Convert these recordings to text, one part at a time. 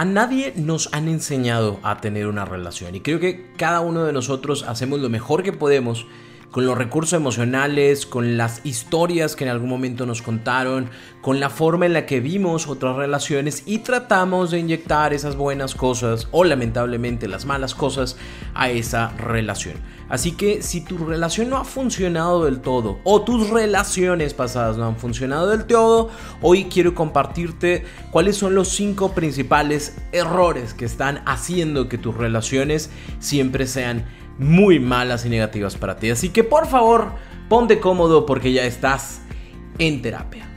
A nadie nos han enseñado a tener una relación y creo que cada uno de nosotros hacemos lo mejor que podemos con los recursos emocionales, con las historias que en algún momento nos contaron, con la forma en la que vimos otras relaciones y tratamos de inyectar esas buenas cosas o lamentablemente las malas cosas a esa relación. Así que si tu relación no ha funcionado del todo o tus relaciones pasadas no han funcionado del todo, hoy quiero compartirte cuáles son los cinco principales errores que están haciendo que tus relaciones siempre sean muy malas y negativas para ti. Así que por favor, ponte cómodo porque ya estás en terapia.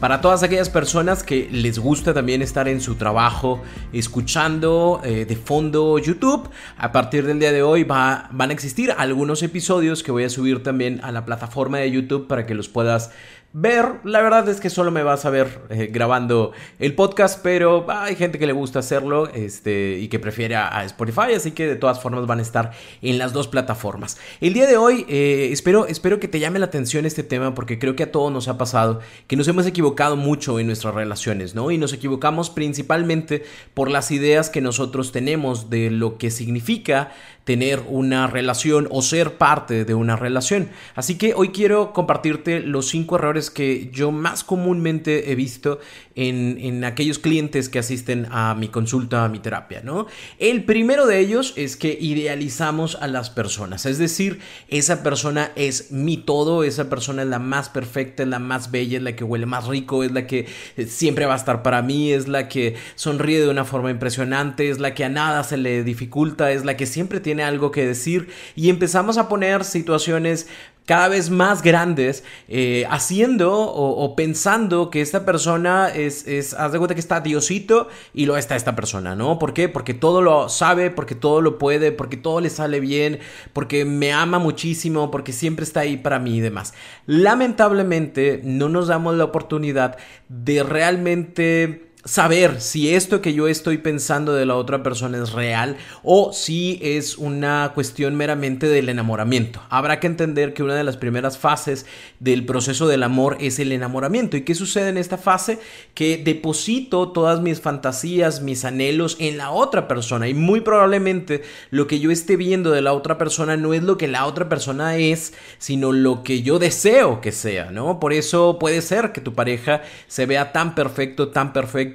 Para todas aquellas personas que les gusta también estar en su trabajo escuchando eh, de fondo YouTube, a partir del día de hoy va, van a existir algunos episodios que voy a subir también a la plataforma de YouTube para que los puedas ver. La verdad es que solo me vas a ver eh, grabando el podcast, pero hay gente que le gusta hacerlo este, y que prefiere a, Spotify, así que de todas formas van a estar en las dos plataformas. El día de hoy eh, espero, espero que te llame la atención este tema porque creo que a todos nos ha pasado que nos hemos equivocado mucho en nuestras relaciones, ¿no? Y nos equivocamos principalmente por las ideas que nosotros tenemos de lo que significa tener una relación o ser parte de una relación. Así que hoy quiero compartirte los cinco errores que yo más comúnmente he visto en, aquellos clientes que asisten a mi consulta, a mi terapia, ¿no? El primero de ellos es que idealizamos a las personas, es decir, esa persona es mi todo, esa persona es la más perfecta, es la más bella, es la que huele más rico, es la que siempre va a estar para mí, es la que sonríe de una forma impresionante, es la que a nada se le dificulta, es la que siempre tiene algo que decir y empezamos a poner situaciones cada vez más grandes, eh, haciendo o, pensando que esta persona es, es, haz de cuenta que está Diosito y lo está esta persona, ¿no? ¿Por qué? Porque todo lo sabe, porque todo lo puede, porque todo le sale bien, porque me ama muchísimo, porque siempre está ahí para mí y demás. Lamentablemente no nos damos la oportunidad de realmente saber si esto que yo estoy pensando de la otra persona es real o si es una cuestión meramente del enamoramiento. Habrá que entender que una de las primeras fases del proceso del amor es el enamoramiento. ¿Y qué sucede en esta fase? Que deposito todas mis fantasías, mis anhelos en la otra persona y muy probablemente lo que yo esté viendo de la otra persona no es lo que la otra persona es, sino lo que yo deseo que sea, ¿no? Por eso puede ser que tu pareja se vea tan perfecto, tan perfecto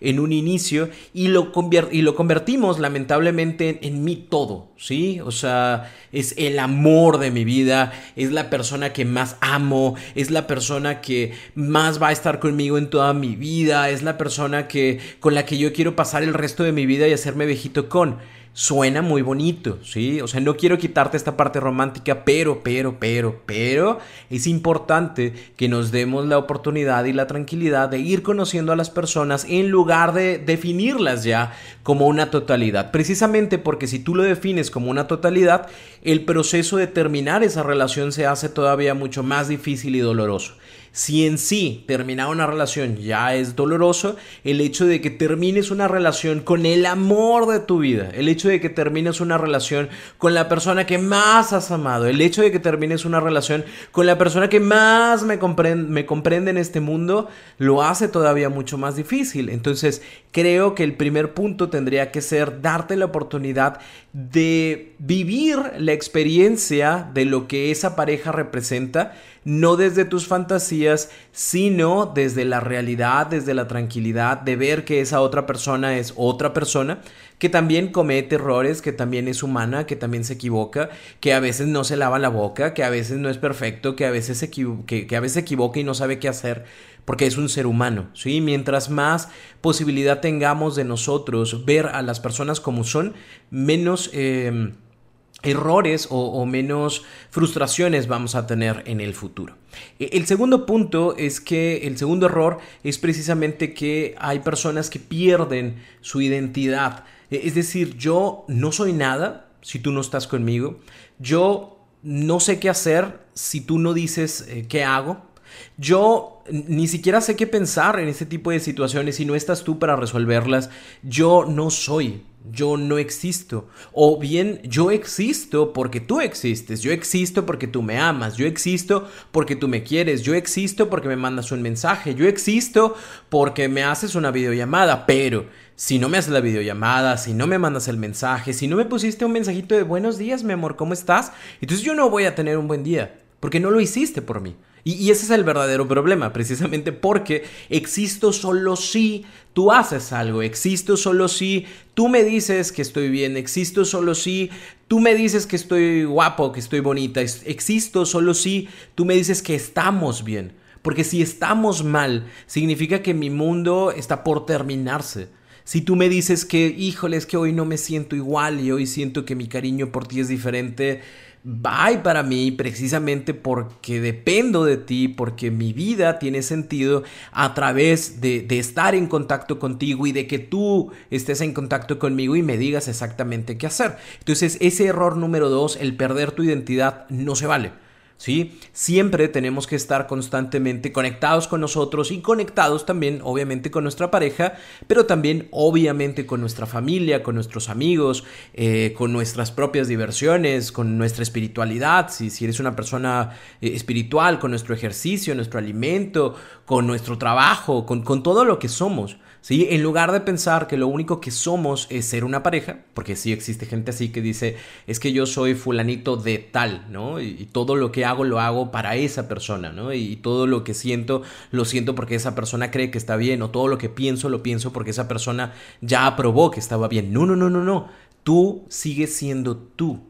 en un inicio y lo, y lo convertimos lamentablemente en, mi todo, ¿sí? O sea, es el amor de mi vida, es la persona que más amo, es la persona que más va a estar conmigo en toda mi vida, es la persona que con la que yo quiero pasar el resto de mi vida y hacerme viejito con suena muy bonito, ¿sí? O sea, no quiero quitarte esta parte romántica, pero, pero, pero, pero es importante que nos demos la oportunidad y la tranquilidad de ir conociendo a las personas en lugar de definirlas ya como una totalidad. Precisamente porque si tú lo defines como una totalidad, el proceso de terminar esa relación se hace todavía mucho más difícil y doloroso. Si en sí terminar una relación ya es doloroso, el hecho de que termines una relación con el amor de tu vida, el hecho de que termines una relación con la persona que más has amado, el hecho de que termines una relación con la persona que más me comprende, me comprende en este mundo, lo hace todavía mucho más difícil. Entonces, creo que el primer punto tendría que ser darte la oportunidad de vivir la experiencia de lo que esa pareja representa no desde tus fantasías, sino desde la realidad, desde la tranquilidad de ver que esa otra persona es otra persona, que también comete errores, que también es humana, que también se equivoca, que a veces no se lava la boca, que a veces no es perfecto, que a veces se, que, a veces se equivoca y no sabe qué hacer, porque es un ser humano, ¿sí? Mientras más posibilidad tengamos de nosotros ver a las personas como son, menos... Eh, errores o, menos frustraciones vamos a tener en el futuro. E, el segundo punto es que el segundo error es precisamente que hay personas que pierden su identidad. E, es decir, yo no soy nada si tú no estás conmigo. Yo no sé qué hacer si tú no dices eh, qué hago. Yo ni siquiera sé qué pensar en este tipo de situaciones si no estás tú para resolverlas. Yo no soy yo no existo. O bien yo existo porque tú existes, yo existo porque tú me amas, yo existo porque tú me quieres, yo existo porque me mandas un mensaje, yo existo porque me haces una videollamada, pero si no me haces la videollamada, si no me mandas el mensaje, si no me pusiste un mensajito de buenos días, mi amor, ¿cómo estás? Entonces yo no voy a tener un buen día, porque no lo hiciste por mí. Y, ese es el verdadero problema, precisamente porque existo solo si tú haces algo, existo solo si tú me dices que estoy bien, existo solo si tú me dices que estoy guapo, que estoy bonita, existo solo si tú me dices que estamos bien. Porque si estamos mal, significa que mi mundo está por terminarse. Si tú me dices que, híjole, es que hoy no me siento igual y hoy siento que mi cariño por ti es diferente, bye para mí precisamente porque dependo de ti, porque mi vida tiene sentido a través de, de, estar en contacto contigo y de que tú estés en contacto conmigo y me digas exactamente qué hacer. Entonces ese error número dos, el perder tu identidad, no se vale. ¿Sí? Siempre tenemos que estar constantemente conectados con nosotros y conectados también, obviamente, con nuestra pareja, pero también, obviamente, con nuestra familia, con nuestros amigos, eh, con nuestras propias diversiones, con nuestra espiritualidad, si, eres una persona eh, espiritual, con nuestro ejercicio, nuestro alimento, con nuestro trabajo, con todo lo que somos. ¿Sí? En lugar de pensar que lo único que somos es ser una pareja, porque sí existe gente así que dice, es que yo soy fulanito de tal, ¿no? Y, todo lo que hago lo hago para esa persona, ¿no? Y, todo lo que siento lo siento porque esa persona cree que está bien, o todo lo que pienso lo pienso porque esa persona ya aprobó que estaba bien. No, no, no, no, no. Tú sigues siendo tú.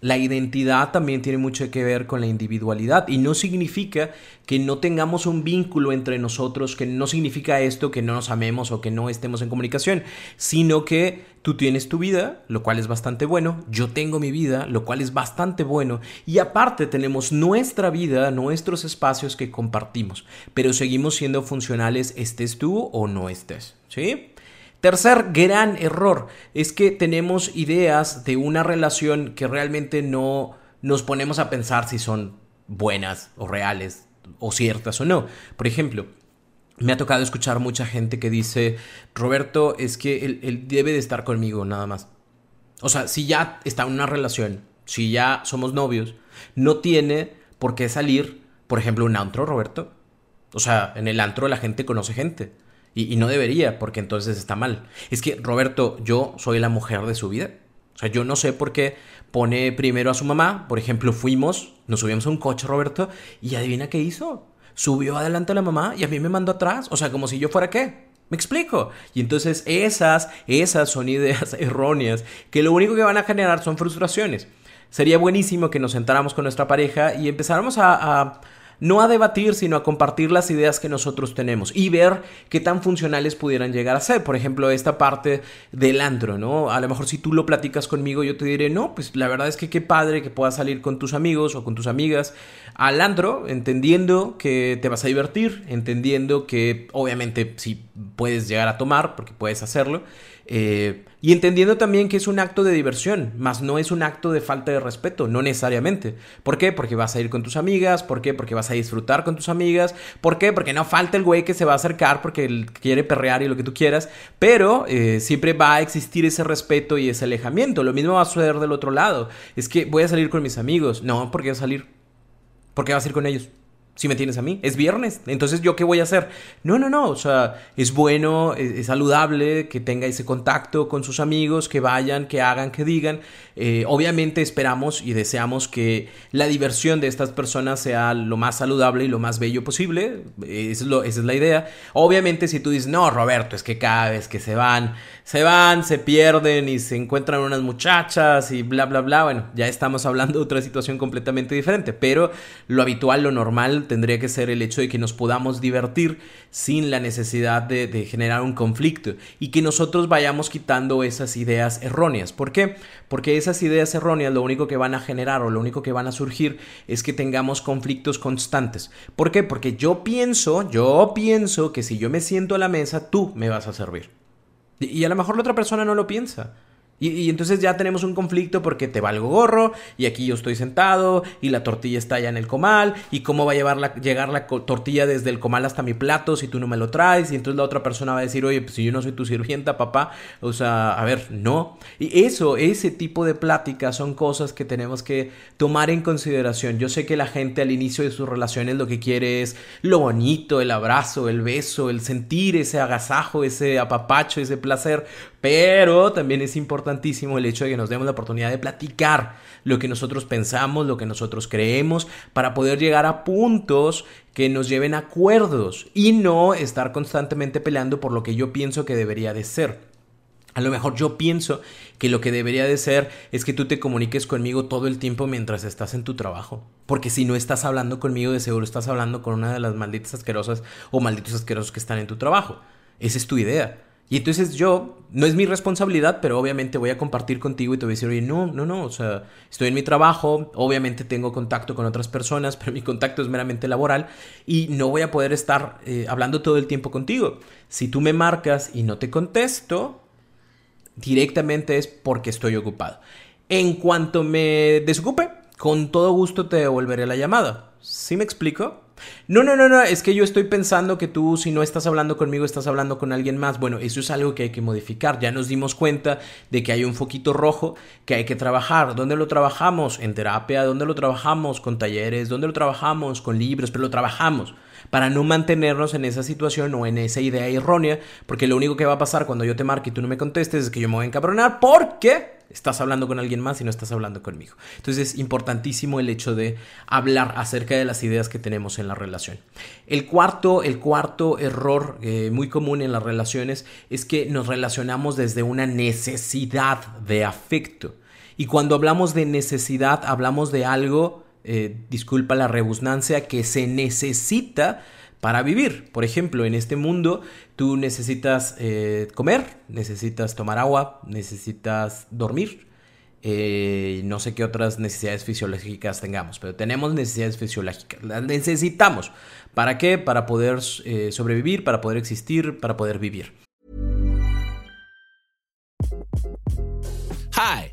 La identidad también tiene mucho que ver con la individualidad y no significa que no tengamos un vínculo entre nosotros, que no significa esto que no nos amemos o que no estemos en comunicación, sino que tú tienes tu vida, lo cual es bastante bueno, yo tengo mi vida, lo cual es bastante bueno, y aparte tenemos nuestra vida, nuestros espacios que compartimos, pero seguimos siendo funcionales estés tú o no estés, ¿sí? Tercer gran error es que tenemos ideas de una relación que realmente no nos ponemos a pensar si son buenas o reales o ciertas o no. Por ejemplo, me ha tocado escuchar mucha gente que dice, Roberto, es que él, debe de estar conmigo nada más. O sea, si ya está en una relación, si ya somos novios, no tiene por qué salir, por ejemplo, un antro, Roberto. O sea, en el antro la gente conoce gente. Y, no debería, porque entonces está mal. Es que, Roberto, yo soy la mujer de su vida. O sea, yo no sé por qué pone primero a su mamá. Por ejemplo, fuimos, nos subimos a un coche, Roberto, y adivina qué hizo. Subió adelante a la mamá y a mí me mandó atrás. O sea, como si yo fuera qué. ¿Me explico? Y entonces esas, esas son ideas erróneas que lo único que van a generar son frustraciones. Sería buenísimo que nos sentáramos con nuestra pareja y empezáramos a no a debatir, sino a compartir las ideas que nosotros tenemos y ver qué tan funcionales pudieran llegar a ser. Por ejemplo, esta parte del antro, ¿no? A lo mejor si tú lo platicas conmigo, yo te diré, no, pues la verdad es que qué padre que puedas salir con tus amigos o con tus amigas al antro, entendiendo que te vas a divertir, entendiendo que obviamente si puedes llegar a tomar, porque puedes hacerlo, eh, y entendiendo también que es un acto de diversión, más no es un acto de falta de respeto, no necesariamente. ¿Por qué? Porque vas a ir con tus amigas, ¿por qué? Porque vas a disfrutar con tus amigas, ¿por qué? Porque no falta el güey que se va a acercar porque quiere perrear y lo que tú quieras, pero eh, siempre va a existir ese respeto y ese alejamiento. Lo mismo va a suceder del otro lado. Es que voy a salir con mis amigos. No, ¿por qué voy a salir? ¿Por qué vas a ir con ellos? Si me tienes a mí. Es viernes, entonces yo qué voy a hacer? No, no, no, o sea, es bueno, es, saludable que tenga ese contacto con sus amigos, que vayan, que hagan, que digan. Eh, obviamente esperamos y deseamos que la diversión de estas personas sea lo más saludable y lo más bello posible. es lo, esa es la idea. Obviamente si tú dices, no, Roberto, es que cada vez que se van, se van, se pierden y se encuentran unas muchachas y bla, bla, bla, bueno, ya estamos hablando de otra situación completamente diferente. Pero lo habitual, lo normal tendría que ser el hecho de que nos podamos divertir sin la necesidad de, de, generar un conflicto y que nosotros vayamos quitando esas ideas erróneas. ¿Por qué? Porque esas ideas erróneas lo único que van a generar o lo único que van a surgir es que tengamos conflictos constantes. ¿Por qué? Porque yo pienso, yo pienso que si yo me siento a la mesa, tú me vas a servir. Y a lo mejor la otra persona no lo piensa. Y, entonces ya tenemos un conflicto porque te valgo gorro y aquí yo estoy sentado y la tortilla está allá en el comal y cómo va a llevar llegar la tortilla desde el comal hasta mi plato si tú no me lo traes y entonces la otra persona va a decir, oye, pues si yo no soy tu sirvienta, papá, o sea, a ver, no. Y eso, ese tipo de pláticas son cosas que tenemos que tomar en consideración. Yo sé que la gente al inicio de sus relaciones lo que quiere es lo bonito, el abrazo, el beso, el sentir ese agasajo, ese apapacho, ese placer, pero también es importantísimo el hecho de que nos demos la oportunidad de platicar lo que nosotros pensamos, lo que nosotros creemos, para poder llegar a puntos que nos lleven a acuerdos y no estar constantemente peleando por lo que yo pienso que debería de ser. A lo mejor yo pienso que lo que debería de ser es que tú te comuniques conmigo todo el tiempo mientras estás en tu trabajo. Porque si no estás hablando conmigo, de seguro estás hablando con una de las malditas asquerosas o malditos asquerosos que están en tu trabajo. Esa es tu idea. Y entonces yo, no es mi responsabilidad, pero obviamente voy a compartir contigo y te voy a decir, oye, no, no, no, o sea, estoy en mi trabajo, obviamente tengo contacto con otras personas, pero mi contacto es meramente laboral y no voy a poder estar eh, hablando todo el tiempo contigo. Si tú me marcas y no te contesto, directamente es porque estoy ocupado. En cuanto me desocupe, con todo gusto te devolveré la llamada. ¿Sí me explico? No, no, no, no, es que yo estoy pensando que tú si no estás hablando conmigo estás hablando con alguien más. Bueno, eso es algo que hay que modificar. Ya nos dimos cuenta de que hay un foquito rojo que hay que trabajar. ¿Dónde lo trabajamos? En terapia, ¿dónde lo trabajamos? Con talleres, ¿dónde lo trabajamos? Con libros, pero lo trabajamos para no mantenernos en esa situación o en esa idea errónea, porque lo único que va a pasar cuando yo te marque y tú no me contestes es que yo me voy a encabronar porque estás hablando con alguien más y no estás hablando conmigo. Entonces es importantísimo el hecho de hablar acerca de las ideas que tenemos en la relación. El cuarto, el cuarto error eh, muy común en las relaciones es que nos relacionamos desde una necesidad de afecto. Y cuando hablamos de necesidad, hablamos de algo, eh, disculpa la rebusnancia, que se necesita para vivir. Por ejemplo, en este mundo tú necesitas eh, comer, necesitas tomar agua, necesitas dormir. Eh, no sé qué otras necesidades fisiológicas tengamos, pero tenemos necesidades fisiológicas. Las necesitamos. ¿Para qué? Para poder eh, sobrevivir, para poder existir, para poder vivir. Hi,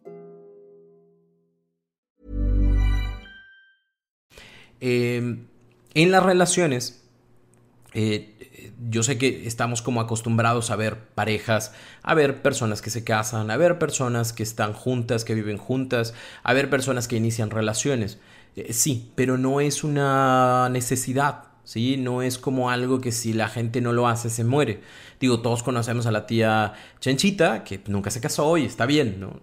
Eh, en las relaciones, eh, yo sé que estamos como acostumbrados a ver parejas, a ver personas que se casan, a ver personas que están juntas, que viven juntas, a ver personas que inician relaciones. Eh, sí, pero no es una necesidad, ¿sí? No es como algo que si la gente no lo hace se muere. Digo, todos conocemos a la tía Chenchita, que nunca se casó y está bien, ¿no?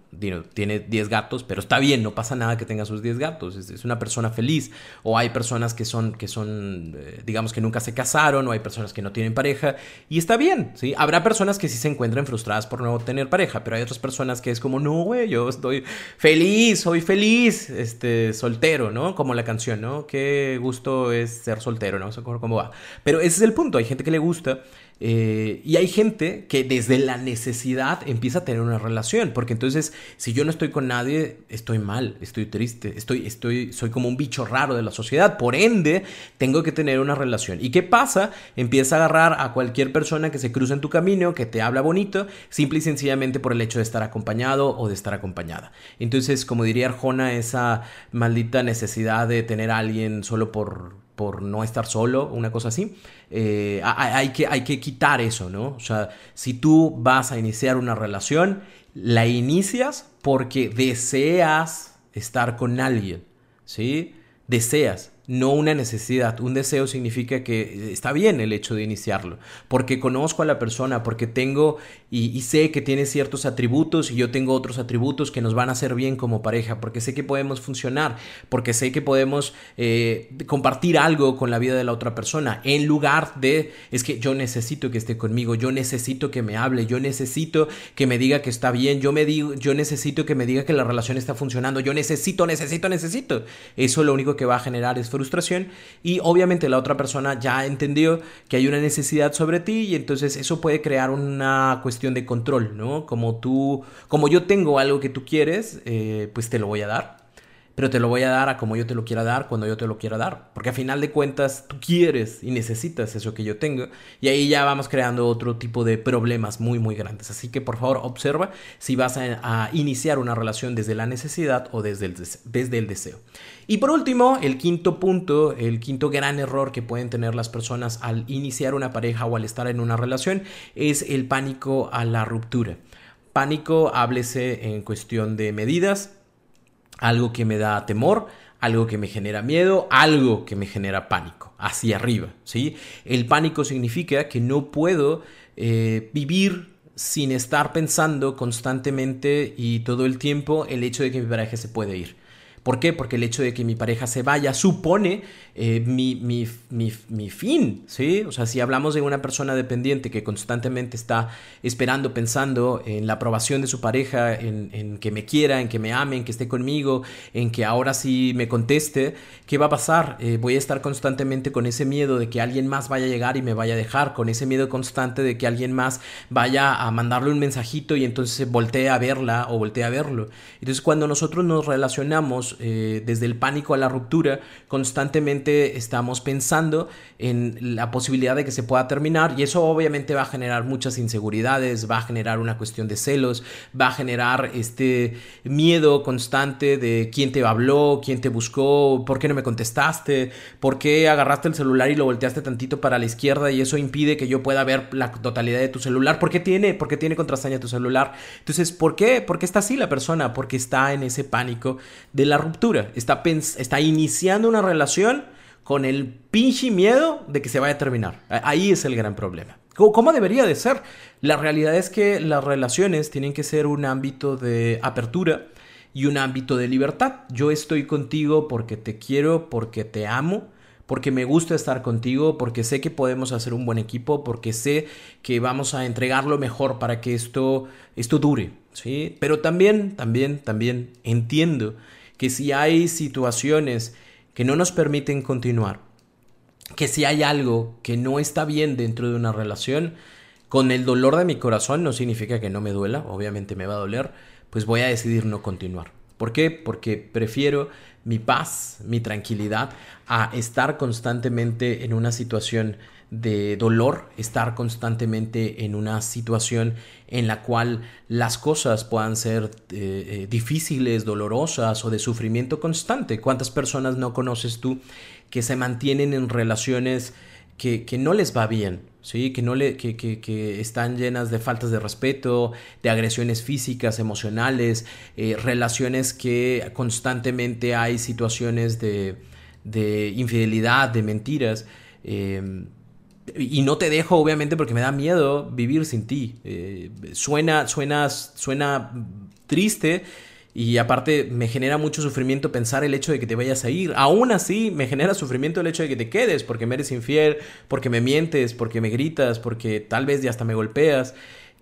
tiene 10 gatos, pero está bien, no pasa nada que tenga sus 10 gatos, es, una persona feliz. O hay personas que son, que son eh, digamos, que nunca se casaron, o hay personas que no tienen pareja, y está bien, ¿sí? Habrá personas que sí se encuentran frustradas por no tener pareja, pero hay otras personas que es como, no, güey, yo estoy feliz, soy feliz, este, soltero, ¿no? Como la canción, ¿no? Qué gusto es ser soltero, ¿no? Sé cómo va. Pero ese es el punto, hay gente que le gusta eh, y hay gente que desde la necesidad empieza a tener una relación, porque entonces si yo no estoy con nadie, estoy mal, estoy triste, estoy, estoy, soy como un bicho raro de la sociedad, por ende tengo que tener una relación. ¿Y qué pasa? Empieza a agarrar a cualquier persona que se cruza en tu camino, que te habla bonito, simple y sencillamente por el hecho de estar acompañado o de estar acompañada. Entonces, como diría Arjona, esa maldita necesidad de tener a alguien solo por por no estar solo, una cosa así. Eh, hay, que, hay que quitar eso, ¿no? O sea, si tú vas a iniciar una relación, la inicias porque deseas estar con alguien, ¿sí? Deseas. No una necesidad. Un deseo significa que está bien el hecho de iniciarlo, porque conozco a la persona, porque tengo y, sé que tiene ciertos atributos y yo tengo otros atributos que nos van a hacer bien como pareja, porque sé que podemos funcionar, porque sé que podemos eh, compartir algo con la vida de la otra persona, en lugar de, es que yo necesito que esté conmigo, yo necesito que me hable, yo necesito que me diga que está bien, yo, me digo, yo necesito que me diga que la relación está funcionando, yo necesito, necesito, necesito. Eso lo único que va a generar es frustración y obviamente la otra persona ya entendió que hay una necesidad sobre ti y entonces eso puede crear una cuestión de control, ¿no? Como tú, como yo tengo algo que tú quieres, eh, pues te lo voy a dar pero te lo voy a dar a como yo te lo quiera dar, cuando yo te lo quiera dar. Porque a final de cuentas tú quieres y necesitas eso que yo tengo. Y ahí ya vamos creando otro tipo de problemas muy, muy grandes. Así que por favor observa si vas a, iniciar una relación desde la necesidad o desde el, desde el deseo. Y por último, el quinto punto, el quinto gran error que pueden tener las personas al iniciar una pareja o al estar en una relación es el pánico a la ruptura. Pánico, háblese en cuestión de medidas, algo que me da temor, algo que me genera miedo, algo que me genera pánico, hacia arriba, ¿sí? El pánico significa que no puedo eh, vivir sin estar pensando constantemente y todo el tiempo el hecho de que mi pareja se puede ir. ¿Por qué? Porque el hecho de que mi pareja se vaya supone eh, mi, mi, mi, fin, ¿sí? O sea, si hablamos de una persona dependiente que constantemente está esperando, pensando en la aprobación de su pareja, en, que me quiera, en que me ame, en que esté conmigo, en que ahora sí me conteste, ¿qué va a pasar? Eh, voy a estar constantemente con ese miedo de que alguien más vaya a llegar y me vaya a dejar, con ese miedo constante de que alguien más vaya a mandarle un mensajito y entonces voltee a verla o voltee a verlo. Entonces, cuando nosotros nos relacionamos eh, desde el pánico a la ruptura, constantemente estamos pensando en la posibilidad de que se pueda terminar y eso obviamente va a generar muchas inseguridades, va a generar una cuestión de celos, va a generar este miedo constante de quién te habló, quién te buscó, por qué no me contestaste, por qué agarraste el celular y lo volteaste tantito para la izquierda y eso impide que yo pueda ver la totalidad de tu celular, ¿por qué tiene, por qué tiene contraseña tu celular? Entonces, ¿por qué? ¿Por qué está así la persona? Porque está en ese pánico de la ruptura, está, está iniciando una relación con el pinche miedo de que se vaya a terminar. Ahí es el gran problema. ¿Cómo debería de ser? La realidad es que las relaciones tienen que ser un ámbito de apertura y un ámbito de libertad. Yo estoy contigo porque te quiero, porque te amo, porque me gusta estar contigo, porque sé que podemos hacer un buen equipo, porque sé que vamos a entregar lo mejor para que esto, esto dure, ¿sí? Pero también, también, también entiendo que si hay situaciones que no nos permiten continuar. Que si hay algo que no está bien dentro de una relación, con el dolor de mi corazón no significa que no me duela, obviamente me va a doler, pues voy a decidir no continuar. ¿Por qué? Porque prefiero mi paz, mi tranquilidad, a estar constantemente en una situación de dolor, estar constantemente en una situación en la cual las cosas puedan ser eh, eh, difíciles, dolorosas o de sufrimiento constante. ¿Cuántas personas no conoces tú que se mantienen en relaciones que, no les va bien? ¿sí? Que, no le, que, que, están llenas de faltas de respeto, de agresiones físicas, emocionales, eh, relaciones que constantemente hay situaciones de, de infidelidad, de mentiras. Y no te dejo, obviamente, porque me da miedo vivir sin ti. Eh, suena, suena, suena triste y aparte me genera mucho sufrimiento pensar el hecho de que te vayas a ir. Aún así, me genera sufrimiento el hecho de que te quedes porque me eres infiel, porque me mientes, porque me gritas, porque tal vez ya hasta me golpeas.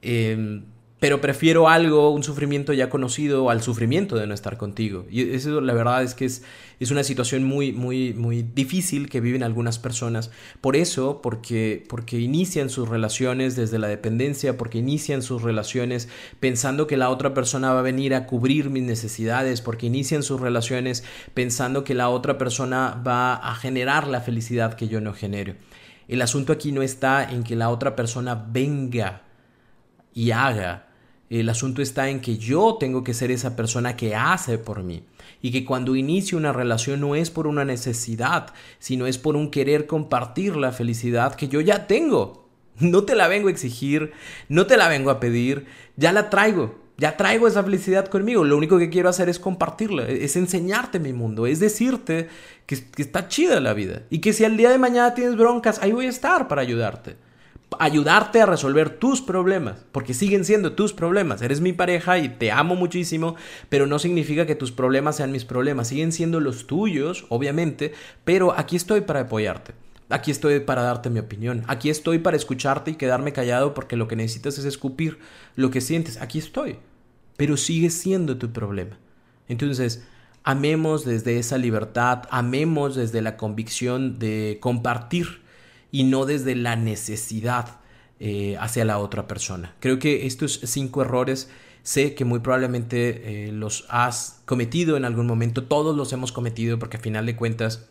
Eh, pero prefiero algo, un sufrimiento ya conocido al sufrimiento de no estar contigo. Y eso la verdad es que es, es una situación muy, muy, muy difícil que viven algunas personas. Por eso, porque, porque inician sus relaciones desde la dependencia, porque inician sus relaciones pensando que la otra persona va a venir a cubrir mis necesidades, porque inician sus relaciones pensando que la otra persona va a generar la felicidad que yo no genero. El asunto aquí no está en que la otra persona venga y haga el asunto está en que yo tengo que ser esa persona que hace por mí. Y que cuando inicio una relación no es por una necesidad, sino es por un querer compartir la felicidad que yo ya tengo. No te la vengo a exigir, no te la vengo a pedir, ya la traigo. Ya traigo esa felicidad conmigo. Lo único que quiero hacer es compartirla, es enseñarte mi mundo, es decirte que, que está chida la vida. Y que si al día de mañana tienes broncas, ahí voy a estar para ayudarte ayudarte a resolver tus problemas, porque siguen siendo tus problemas. Eres mi pareja y te amo muchísimo, pero no significa que tus problemas sean mis problemas. Siguen siendo los tuyos, obviamente, pero aquí estoy para apoyarte. Aquí estoy para darte mi opinión. Aquí estoy para escucharte y quedarme callado porque lo que necesitas es escupir lo que sientes. Aquí estoy. Pero sigue siendo tu problema. Entonces, amemos desde esa libertad, amemos desde la convicción de compartir y no desde la necesidad eh, hacia la otra persona. Creo que estos cinco errores sé que muy probablemente eh, los has cometido en algún momento, todos los hemos cometido porque a final de cuentas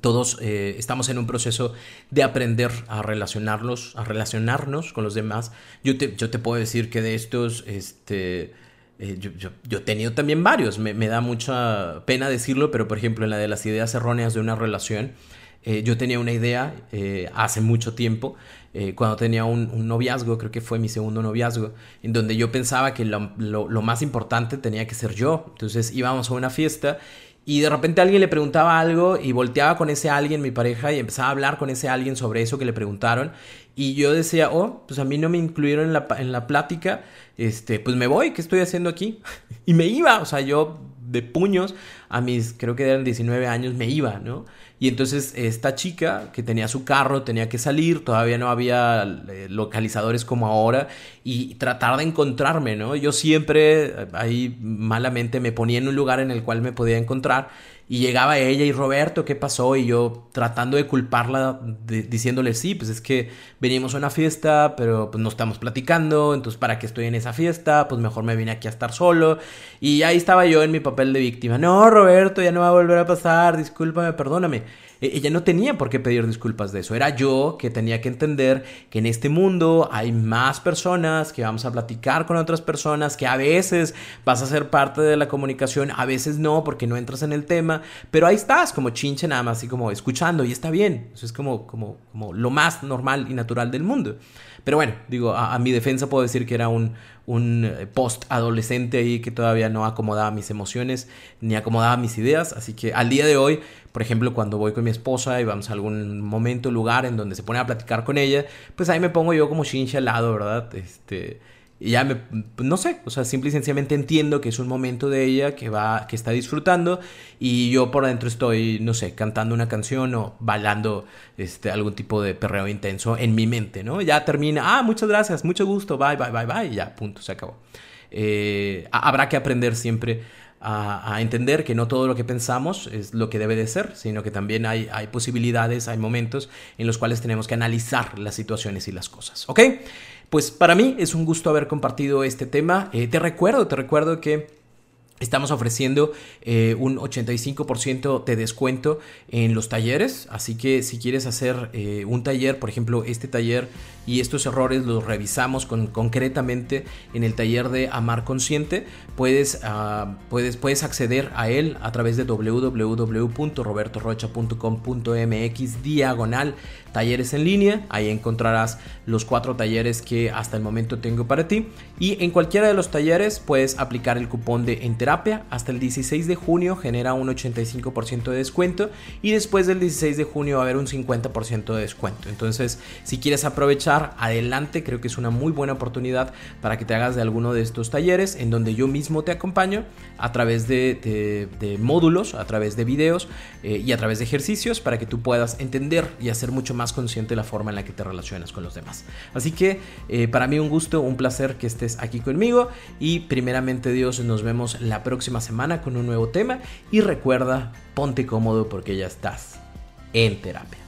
todos eh, estamos en un proceso de aprender a relacionarlos, a relacionarnos con los demás. Yo te, yo te puedo decir que de estos, este, yo, he tenido también varios, me, da mucha pena decirlo, pero por ejemplo en la de las ideas erróneas de una relación, eh, yo tenía una idea eh, hace mucho tiempo, eh, cuando tenía un, noviazgo, creo que fue mi segundo noviazgo, en donde yo pensaba que lo, lo, más importante tenía que ser yo. Entonces íbamos a una fiesta y de repente alguien le preguntaba algo y volteaba con ese alguien, mi pareja, y empezaba a hablar con ese alguien sobre eso que le preguntaron. Y yo decía, oh, pues a mí no me incluyeron en la, en la plática, este, pues me voy, ¿qué estoy haciendo aquí? y me iba, o sea, yo de puños a mis, creo que eran 19 años, me iba, ¿no? Y entonces esta chica que tenía su carro tenía que salir, todavía no había eh, localizadores como ahora y tratar de encontrarme, ¿no? Yo siempre eh, ahí malamente me ponía en un lugar en el cual me podía encontrar y llegaba ella y Roberto, ¿qué pasó? Y yo tratando de culparla, diciéndole, sí, pues es que venimos a una fiesta, pero pues no estamos platicando, entonces ¿para qué estoy en esa fiesta? Pues mejor me vine aquí a estar solo. Y ahí estaba yo en mi papel de víctima. No, Roberto, ya no va a volver a pasar, discúlpame, perdóname. E, ella no tenía por qué pedir disculpas de eso. Era yo que tenía que entender que en este mundo hay más personas, que vamos a platicar con otras personas, que a veces vas a ser parte de la comunicación, a veces no, porque no entras en el tema, pero ahí estás, como chinche nada más, así como escuchando, y está bien. Eso es como, como, como lo más normal y natural del mundo. Pero bueno, digo, a, mi defensa puedo decir que era un, un eh, post-adolescente ahí que todavía no acomodaba mis emociones ni acomodaba mis ideas. Así que al día de hoy, por ejemplo, cuando voy con mi esposa y vamos a algún momento, lugar en donde se pone a platicar con ella, pues ahí me pongo yo como chinche al lado, ¿verdad? Este y ya me, no sé, o sea, simple y sencillamente entiendo que es un momento de ella que va, que está disfrutando y yo por adentro estoy, no sé, cantando una canción o bailando este, algún tipo de perreo intenso en mi mente, ¿no? Ya termina, ah, muchas gracias, mucho gusto, bye, bye, bye, bye, y ya, punto, se acabó. Eh, habrá que aprender siempre a, entender que no todo lo que pensamos es lo que debe de ser, sino que también hay, hay posibilidades, hay momentos en los cuales tenemos que analizar las situaciones y las cosas, ¿ok? Pues para mí es un gusto haber compartido este tema. Eh, te recuerdo, te recuerdo que Estamos ofreciendo eh, un 85% de descuento en los talleres, así que si quieres hacer eh, un taller, por ejemplo, este taller y estos errores los revisamos con, concretamente en el taller de Amar Consciente, puedes, uh, puedes, puedes acceder a él a través de www.robertorocha.com.mx diagonal talleres en línea. Ahí encontrarás los cuatro talleres que hasta el momento tengo para ti. Y en cualquiera de los talleres puedes aplicar el cupón de En Terapia. Hasta el 16 de junio genera un 85% de descuento. Y después del 16 de junio va a haber un 50% de descuento. Entonces, si quieres aprovechar, adelante. Creo que es una muy buena oportunidad para que te hagas de alguno de estos talleres en donde yo mismo te acompaño a través de, módulos, a través de videos eh, y a través de ejercicios para que tú puedas entender y hacer mucho más consciente la forma en la que te relacionas con los demás. Así que eh, para mí un gusto, un placer que estés aquí conmigo y primeramente Dios nos vemos la próxima semana con un nuevo tema y recuerda, ponte cómodo porque ya estás en terapia.